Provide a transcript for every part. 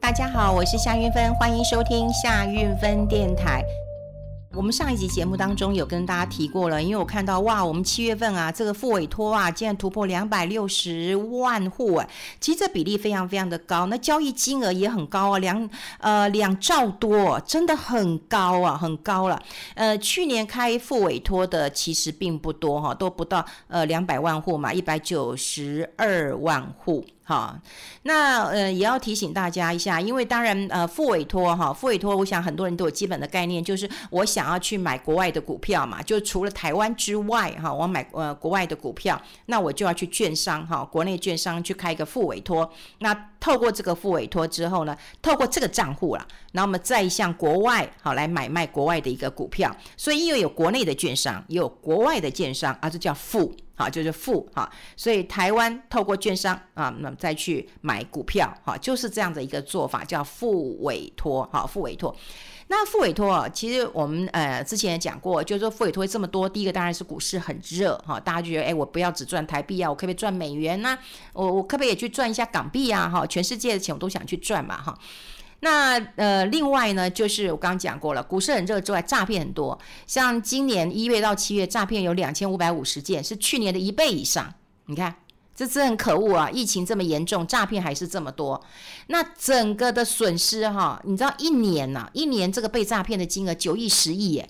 大家好，我是夏韵芬，欢迎收听夏韵芬电台。我们上一集节目当中有跟大家提过了，因为我看到哇，我们七月份啊，这个付委托啊，竟然突破两百六十万户啊，其实这比例非常非常的高，那交易金额也很高啊，两呃两兆多，真的很高啊，很高了。呃，去年开付委托的其实并不多哈，都不到呃两百万户嘛，一百九十二万户。好，那呃也要提醒大家一下，因为当然呃付委托哈，付委托，我想很多人都有基本的概念，就是我想要去买国外的股票嘛，就除了台湾之外哈，我买呃国外的股票，那我就要去券商哈，国内券商去开一个付委托，那透过这个付委托之后呢，透过这个账户啦，那我们再向国外好来买卖国外的一个股票，所以因为有国内的券商，也有国外的券商，啊，这叫付。好，就是复哈，所以台湾透过券商啊，那么再去买股票，哈，就是这样的一个做法，叫付委托，哈，复委托。那付委托啊，其实我们呃之前也讲过，就是说付委托这么多，第一个当然是股市很热，哈，大家就觉得，哎，我不要只赚台币啊，我可不可以赚美元呢？我我可不可以也去赚一下港币啊？哈，全世界的钱我都想去赚嘛，哈。那呃，另外呢，就是我刚刚讲过了，股市很热之外，诈骗很多。像今年一月到七月，诈骗有两千五百五十件，是去年的一倍以上。你看，这真很可恶啊！疫情这么严重，诈骗还是这么多。那整个的损失哈，你知道一年呐、一年这个被诈骗的金额九亿、十亿耶。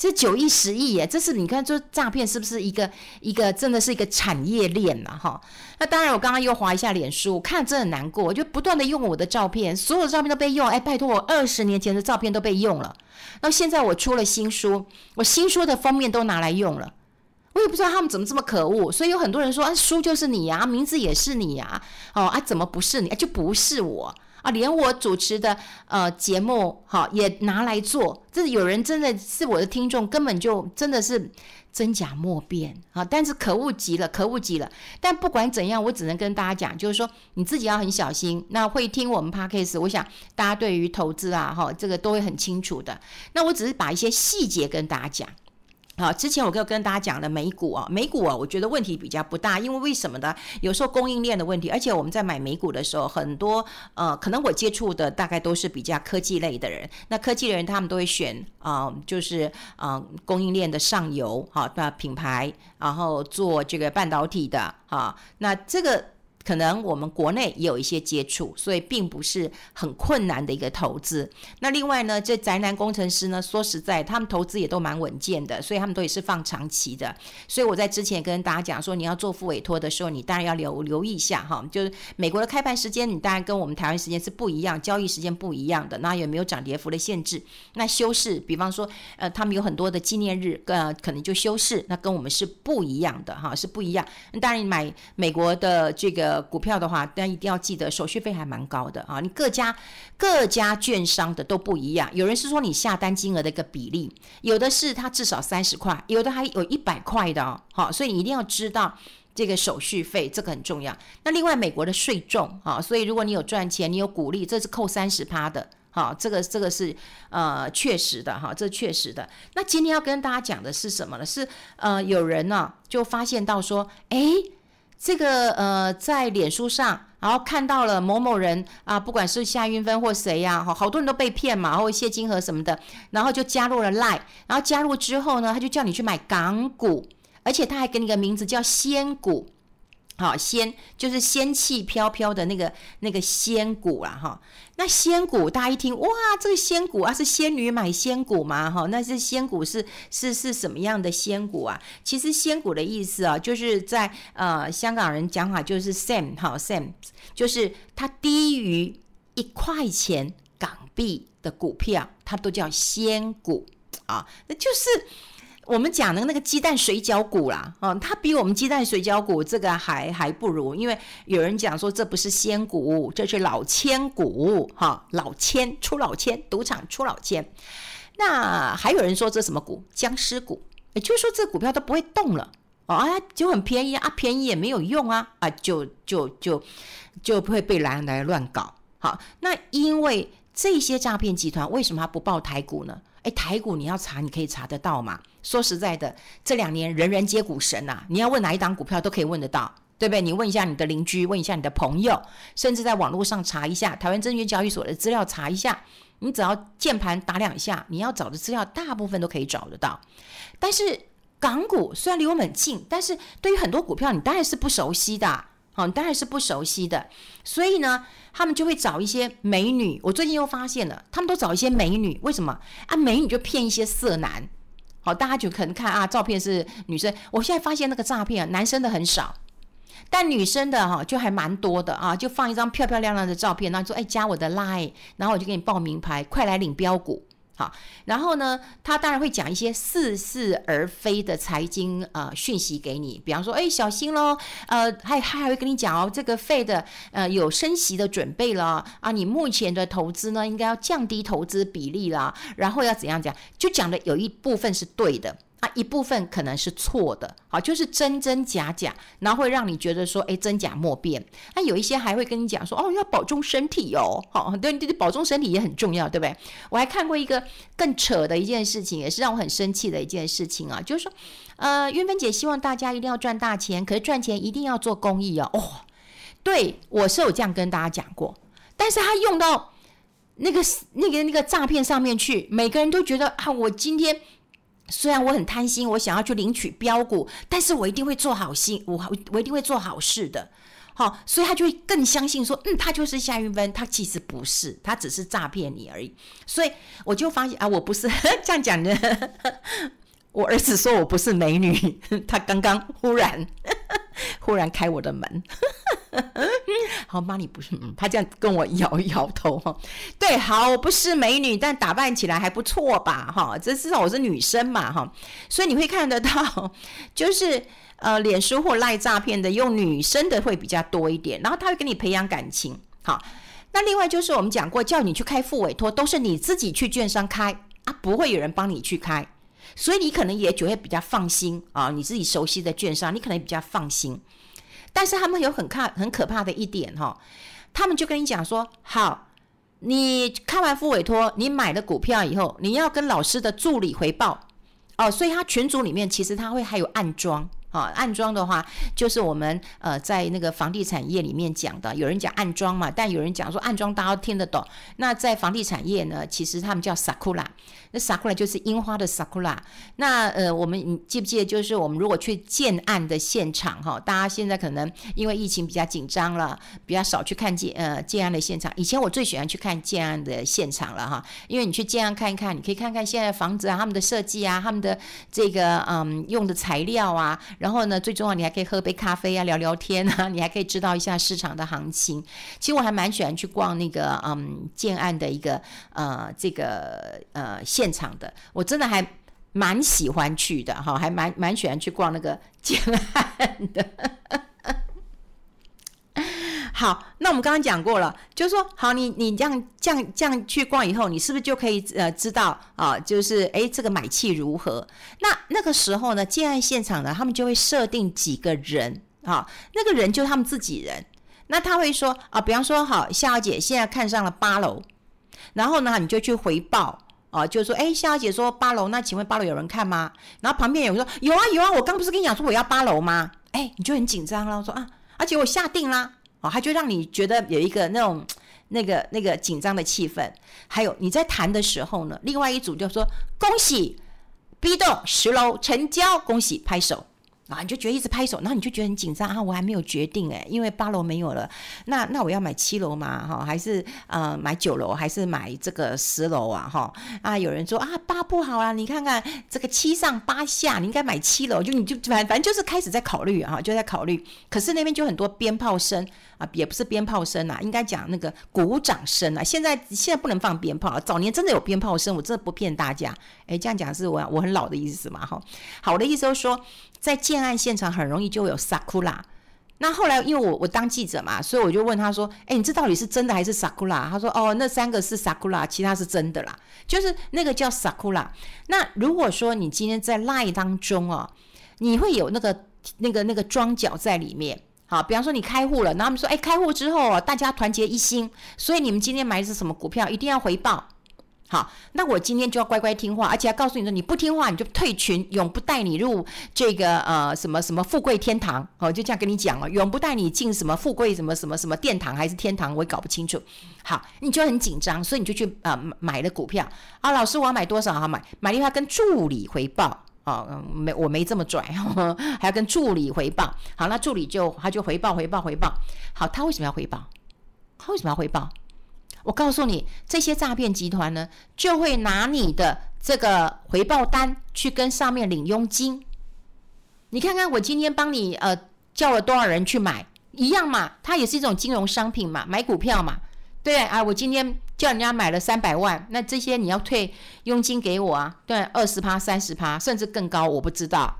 这九亿十亿耶，这是你看，这诈骗是不是一个一个真的是一个产业链呐？哈，那当然，我刚刚又滑一下脸书，我看真的很难过，我就不断的用我的照片，所有的照片都被用，哎，拜托我二十年前的照片都被用了，那现在我出了新书，我新书的封面都拿来用了，我也不知道他们怎么这么可恶，所以有很多人说，啊，书就是你呀，名字也是你呀，哦啊，怎么不是你？就不是我。啊，连我主持的呃节目，哈也拿来做，这有人真的是我的听众，根本就真的是真假莫辨啊！但是可恶极了，可恶极了。但不管怎样，我只能跟大家讲，就是说你自己要很小心。那会听我们 Podcast，我想大家对于投资啊，哈，这个都会很清楚的。那我只是把一些细节跟大家讲。好，之前我跟跟大家讲了美股啊，美股啊，我觉得问题比较不大，因为为什么呢？有时候供应链的问题，而且我们在买美股的时候，很多呃，可能我接触的大概都是比较科技类的人，那科技的人他们都会选啊、就是啊、供应链的上游，好，那品牌，然后做这个半导体的，哈，那这个。可能我们国内也有一些接触，所以并不是很困难的一个投资。那另外呢，这宅男工程师呢，说实在，他们投资也都蛮稳健的，所以他们都也是放长期的。所以我在之前跟大家讲说，你要做副委托的时候，你当然要留留意一下哈，就是美国的开盘时间，你当然跟我们台湾时间是不一样，交易时间不一样的。那有没有涨跌幅的限制？那休市，比方说，呃，他们有很多的纪念日，呃，可能就休市，那跟我们是不一样的哈，是不一样。那当然，你买美国的这个。呃，股票的话，但一定要记得手续费还蛮高的啊！你各家各家券商的都不一样，有人是说你下单金额的一个比例，有的是它至少三十块，有的还有一百块的哦。好，所以你一定要知道这个手续费，这个很重要。那另外美国的税重啊，所以如果你有赚钱，你有股利，这是扣三十趴的。好，这个这个是呃确实的哈，这确实的。那今天要跟大家讲的是什么呢？是呃有人呢、就发现到说，哎。这个呃，在脸书上，然后看到了某某人啊，不管是夏云芬或谁呀，好，好多人都被骗嘛，或谢金河什么的，然后就加入了 Line，然后加入之后呢，他就叫你去买港股，而且他还给你个名字叫仙股。好，仙就是仙气飘飘的那个那个仙股啦，哈。那仙股大家一听，哇，这个仙股啊，是仙女买仙股吗？哈，那是仙股是是是什么样的仙股啊？其实仙股的意思啊，就是在呃香港人讲法就是 Sam 哈 Sam，就是它低于一块钱港币的股票，它都叫仙股啊，那就是。我们讲的那个鸡蛋水饺股啦，哦，它比我们鸡蛋水饺股这个还还不如，因为有人讲说这不是仙股，这是老千股，哈，老千出老千，赌场出老千。那还有人说这什么股？僵尸股，也就是说这股票都不会动了，啊，就很便宜啊，便宜也没有用啊，啊，就就就就不会被拦来乱搞。好，那因为这些诈骗集团为什么他不报台股呢？哎，台股你要查，你可以查得到嘛？说实在的，这两年人人皆股神呐、啊，你要问哪一档股票都可以问得到。对不对？你问一下你的邻居，问一下你的朋友，甚至在网络上查一下台湾证券交易所的资料，查一下。你只要键盘打两下，你要找的资料大部分都可以找得到。但是港股虽然离我们很近，但是对于很多股票，你当然是不熟悉的。好，你当然是不熟悉的。所以呢，他们就会找一些美女。我最近又发现了，他们都找一些美女，为什么啊？美女就骗一些色男。好，大家就可能看啊，照片是女生。我现在发现那个诈骗，男生的很少，但女生的哈就还蛮多的啊，就放一张漂漂亮亮的照片，然后说哎，加我的 line，然后我就给你报名牌，快来领标股。好，然后呢，他当然会讲一些似是而非的财经呃讯息给你，比方说，哎，小心喽，呃，还还会跟你讲哦，这个费的呃有升息的准备了啊，你目前的投资呢应该要降低投资比例啦，然后要怎样讲，就讲的有一部分是对的。啊，一部分可能是错的，好，就是真真假假，然后会让你觉得说，哎，真假莫辨。那有一些还会跟你讲说，哦，要保重身体哦，好，对对对，保重身体也很重要，对不对？我还看过一个更扯的一件事情，也是让我很生气的一件事情啊，就是说，呃，云芬姐希望大家一定要赚大钱，可是赚钱一定要做公益哦。哦，对，我是有这样跟大家讲过，但是他用到那个那个那个诈骗上面去，每个人都觉得啊，我今天。虽然我很贪心，我想要去领取标股，但是我一定会做好心，我我一定会做好事的，好，所以他就会更相信说，嗯，他就是夏韵芬，他其实不是，他只是诈骗你而已。所以我就发现啊，我不是 这样讲的。我儿子说我不是美女，他刚刚忽然忽然开我的门。好，妈，你不是？嗯他这样跟我摇一摇头哈。对，好，我不是美女，但打扮起来还不错吧？哈，这至少我是女生嘛，哈。所以你会看得到，就是呃，脸书或赖诈骗的用女生的会比较多一点，然后他会跟你培养感情。好，那另外就是我们讲过，叫你去开副委托，都是你自己去券商开啊，不会有人帮你去开，所以你可能也就会比较放心啊。你自己熟悉的券商，你可能比较放心。但是他们有很看、很可怕的一点哈，他们就跟你讲说：好，你看完副委托，你买了股票以后，你要跟老师的助理回报哦。所以他群组里面其实他会还有暗装啊，暗装的话就是我们呃在那个房地产业里面讲的，有人讲暗装嘛，但有人讲说暗装大家都听得懂。那在房地产业呢，其实他们叫 Sakura。那 sakura 就是樱花的 sakura。那呃，我们你记不记得，就是我们如果去建案的现场哈，大家现在可能因为疫情比较紧张了，比较少去看建呃建案的现场。以前我最喜欢去看建案的现场了哈，因为你去建案看一看，你可以看看现在房子啊，他们的设计啊，他们的这个嗯用的材料啊，然后呢，最重要你还可以喝杯咖啡啊，聊聊天啊，你还可以知道一下市场的行情。其实我还蛮喜欢去逛那个嗯建案的一个呃这个呃。现场的，我真的还蛮喜欢去的哈，还蛮蛮喜欢去逛那个建案的。好，那我们刚刚讲过了，就是说，好，你你这样这样这样去逛以后，你是不是就可以呃知道啊？就是哎，这个买气如何？那那个时候呢，建案现场呢，他们就会设定几个人啊，那个人就他们自己人，那他会说啊，比方说，好，夏小姐现在看上了八楼，然后呢，你就去回报。哦，就说，哎，夏小姐说八楼，那请问八楼有人看吗？然后旁边有人说有啊有啊，我刚不是跟你讲说我要八楼吗？哎，你就很紧张了，我说啊，而且我下定啦，哦，他就让你觉得有一个那种那个那个紧张的气氛。还有你在谈的时候呢，另外一组就说恭喜 B 栋十楼成交，恭喜拍手。啊，你就觉得一直拍手，然后你就觉得很紧张啊！我还没有决定诶，因为八楼没有了，那那我要买七楼吗？哈，还是呃买九楼，还是买这个十楼啊？哈啊，有人说啊八不好啊，你看看这个七上八下，你应该买七楼，就你就反反正就是开始在考虑啊，就在考虑。可是那边就很多鞭炮声啊，也不是鞭炮声啊，应该讲那个鼓掌声啊。现在现在不能放鞭炮，早年真的有鞭炮声，我真的不骗大家。诶，这样讲是我我很老的意思嘛？哈，好，的意思就是说。在建案现场很容易就有 sakura，那后来因为我我当记者嘛，所以我就问他说：“哎，你这到底是真的还是 sakura？” 他说：“哦，那三个是 sakura，其他是真的啦，就是那个叫 sakura。那如果说你今天在 line 当中哦，你会有那个那个那个桩脚在里面，好，比方说你开户了，然后他们说：“哎，开户之后大家团结一心，所以你们今天买的是什么股票，一定要回报。”好，那我今天就要乖乖听话，而且要告诉你说，你不听话你就退群，永不带你入这个呃什么什么富贵天堂。哦，就这样跟你讲了，永不带你进什么富贵什么什么什么殿堂还是天堂，我也搞不清楚。好，你就很紧张，所以你就去呃买了股票啊。老师，我要买多少？好买，买了以后要跟助理回报哦，没我没这么拽，还要跟助理回报。好，那助理就他就回报回报回报。好，他为什么要回报？他为什么要回报？我告诉你，这些诈骗集团呢，就会拿你的这个回报单去跟上面领佣金。你看看，我今天帮你呃叫了多少人去买，一样嘛，它也是一种金融商品嘛，买股票嘛，对啊，我今天叫人家买了三百万，那这些你要退佣金给我啊，对，二十趴、三十趴，甚至更高，我不知道。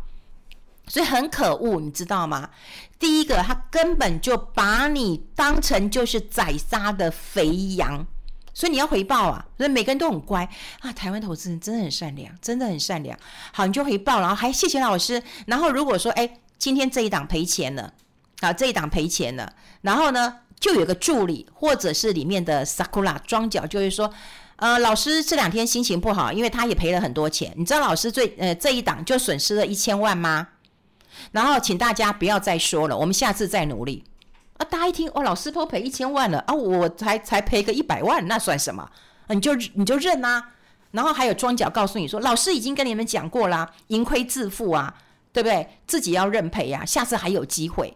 所以很可恶，你知道吗？第一个，他根本就把你当成就是宰杀的肥羊，所以你要回报啊！所以每个人都很乖啊，台湾投资人真的很善良，真的很善良。好，你就回报，然后还谢谢老师。然后如果说，哎，今天这一档赔钱了，啊，这一档赔钱了，然后呢，就有个助理或者是里面的 Sakura 庄脚就会说，呃，老师这两天心情不好，因为他也赔了很多钱。你知道老师最呃这一档就损失了一千万吗？然后请大家不要再说了，我们下次再努力。啊，大家一听哦，老师都赔一千万了啊，我才才赔个一百万，那算什么？你就你就认、啊。然后还有庄脚告诉你说，老师已经跟你们讲过啦，盈亏自负啊，对不对？自己要认赔呀、啊，下次还有机会。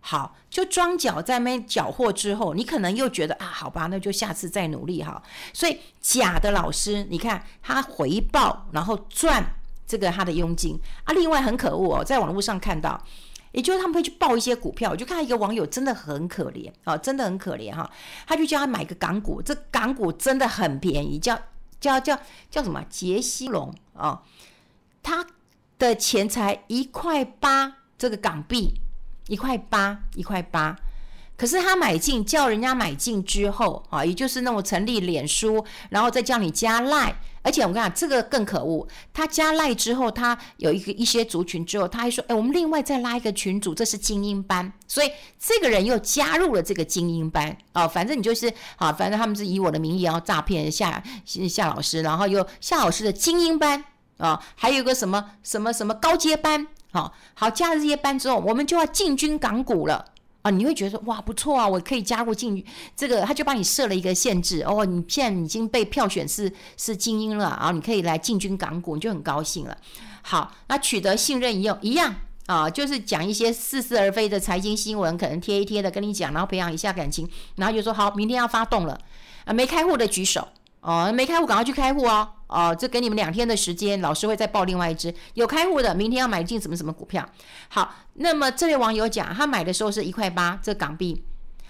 好，就庄脚在那边缴获之后，你可能又觉得啊，好吧，那就下次再努力哈。所以假的老师，你看他回报，然后赚。这个他的佣金啊，另外很可恶哦，在网络上看到，也就是他们会去报一些股票，我就看到一个网友真的很可怜、哦，真的很可怜哈，他就叫他买个港股，这港股真的很便宜，叫叫叫叫什么杰西龙啊、哦，他的钱才一块八，这个港币一块八一块八。可是他买进，叫人家买进之后啊，也就是那种成立脸书，然后再叫你加赖，而且我跟你讲，这个更可恶。他加赖之后，他有一个一些族群之后，他还说：“哎，我们另外再拉一个群组，这是精英班。”所以这个人又加入了这个精英班啊。反正你就是啊，反正他们是以我的名义要诈骗夏夏老师，然后又夏老师的精英班啊，还有一个什么什么什么高阶班，好好加了这些班之后，我们就要进军港股了。啊，你会觉得哇不错啊，我可以加入进这个，他就帮你设了一个限制哦，你现在已经被票选是是精英了啊，你可以来进军港股，你就很高兴了。好，那取得信任一样一样啊，就是讲一些似是而非的财经新闻，可能贴一贴的跟你讲，然后培养一下感情，然后就说好，明天要发动了啊，没开户的举手。哦，没开户，赶快去开户哦！哦，这给你们两天的时间，老师会再报另外一支有开户的，明天要买进什么什么股票。好，那么这位网友讲，他买的时候是一块八，这港币，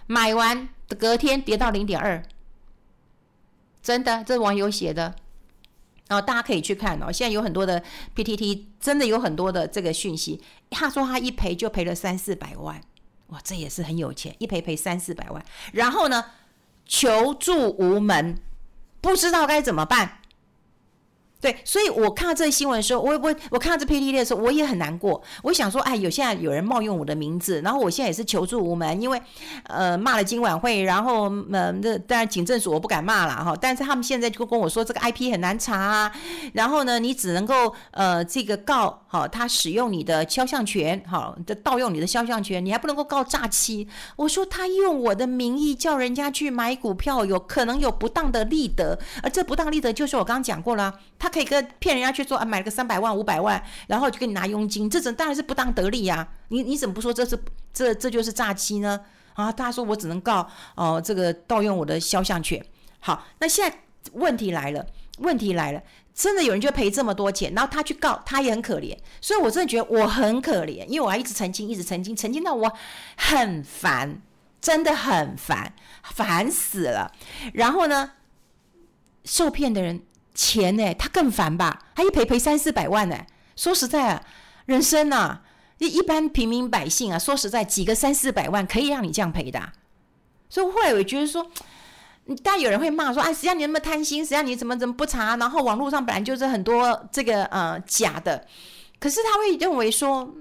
买完隔天跌到零点二，真的，这网友写的，然后大家可以去看哦。现在有很多的 PTT，真的有很多的这个讯息。他说他一赔就赔了三四百万，哇，这也是很有钱，一赔赔三四百万，然后呢，求助无门。不知道该怎么办，对，所以我看到这个新闻的时候，我我我看到这 PTT 的时候，我也很难过。我想说，哎，有现在有人冒用我的名字，然后我现在也是求助无门，因为呃骂了今晚会，然后呃那当然警政署我不敢骂了哈，但是他们现在就跟我说这个 IP 很难查啊，然后呢，你只能够呃这个告好他使用你的肖像权，好的盗用你的肖像权，你还不能够告诈欺。我说他用我的名义叫人家去买股票，有可能有不当的利得。而这不当利得就是我刚刚讲过了，他可以跟骗人家去做啊，买了个三百万、五百万，然后就给你拿佣金，这种当然是不当得利呀、啊。你你怎么不说这是这这就是诈欺呢？啊，他说我只能告哦、这个盗用我的肖像权。好，那现在问题来了，问题来了，真的有人就赔这么多钱，然后他去告，他也很可怜。所以我真的觉得我很可怜，因为我还一直澄清，一直澄清，澄清到我很烦，真的很烦，烦死了。然后呢？受骗的人钱呢，他更烦吧？他一赔赔三四百万呢。说实在啊，人生啊，一一般平民百姓啊，说实在，几个三四百万可以让你这样赔的。所以后来我觉得说，当然有人会骂说：“哎，谁让你那么贪心？谁让你怎么怎么不查？”然后网络上本来就是很多这个呃假的，可是他会认为说，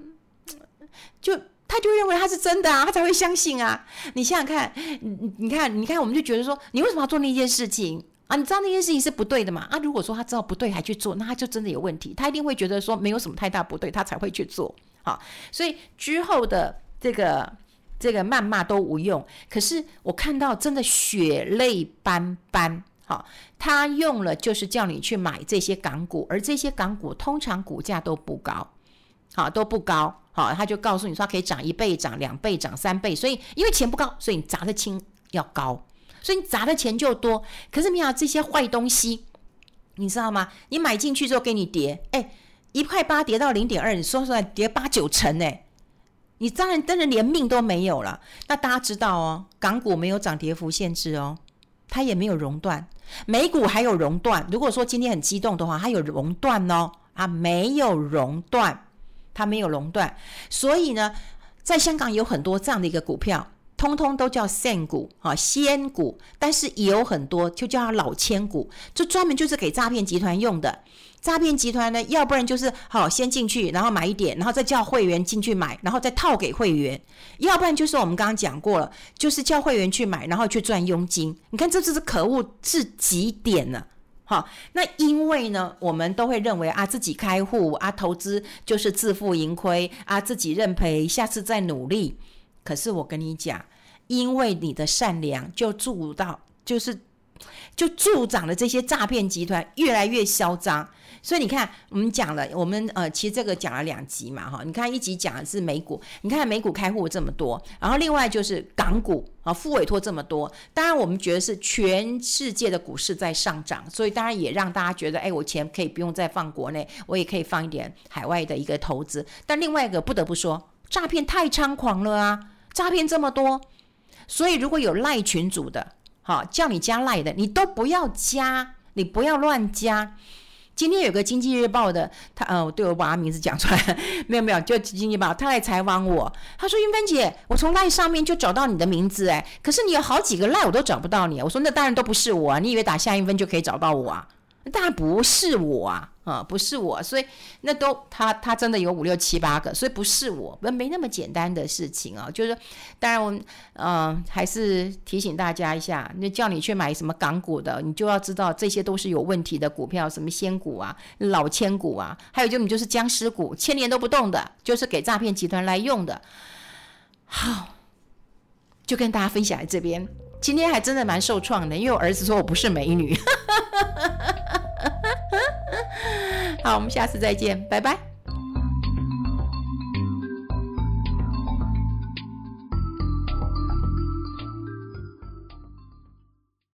就他就认为他是真的啊，他才会相信啊。你想想看，你你看，你看，我们就觉得说，你为什么要做那件事情？啊，你知道那件事情是不对的嘛？啊，如果说他知道不对还去做，那他就真的有问题，他一定会觉得说没有什么太大不对，他才会去做。好，所以之后的这个这个谩骂都无用。可是我看到真的血泪斑斑。好，他用了就是叫你去买这些港股，而这些港股通常股价都不高，好，都不高。好，他就告诉你说可以涨一倍、涨两倍、涨三倍，所以因为钱不高，所以你砸的轻要高。所以你砸的钱就多，可是没有这些坏东西，你知道吗？你买进去之后给你跌，哎，一块八跌到零点二，你说出来跌八九成呢，你当然真的连命都没有了。那大家知道哦，港股没有涨跌幅限制哦，它也没有熔断，美股还有熔断。如果说今天很激动的话，它有熔断哦，啊，没有熔断，它没有熔断。所以呢，在香港有很多这样的一个股票。通通都叫仙股啊，仙股，但是也有很多就叫老千股，就专门就是给诈骗集团用的。诈骗集团呢，要不然就是好先进去，然后买一点，然后再叫会员进去买，然后再套给会员；要不然就是我们刚刚讲过了，就是叫会员去买，然后去赚佣金。你看这就是可恶至极点了。好，那因为呢，我们都会认为啊，自己开户啊，投资就是自负盈亏啊，自己认赔，下次再努力。可是我跟你讲。因为你的善良，就助到就是就助长了这些诈骗集团越来越嚣张。所以你看，我们讲了，我们呃，其实这个讲了两集嘛，哈。你看一集讲的是美股，你看美股开户这么多，然后另外就是港股啊，复委托这么多。当然，我们觉得是全世界的股市在上涨，所以当然也让大家觉得，哎，我钱可以不用再放国内，我也可以放一点海外的一个投资。但另外一个不得不说，诈骗太猖狂了啊，诈骗这么多。所以，如果有赖群组的，好叫你加赖的，你都不要加，你不要乱加。今天有个经济日报的，他呃，对我把他名字讲出来，没有没有，就经济日报，他来采访我，他说：“韵芬姐，我从赖上面就找到你的名字，哎，可是你有好几个赖我都找不到你。”我说：“那当然都不是我啊，你以为打夏韵芬就可以找到我啊？那不是我啊。”啊，不是我，所以那都他他真的有五六七八个，所以不是我，那没那么简单的事情啊。就是当然我嗯、还是提醒大家一下，那叫你去买什么港股的，你就要知道这些都是有问题的股票，什么仙股啊、老千股啊，还有就你就是僵尸股，千年都不动的，就是给诈骗集团来用的。好，就跟大家分享在这边，今天还真的蛮受创的，因为我儿子说我不是美女。好，我们下次再见，拜拜。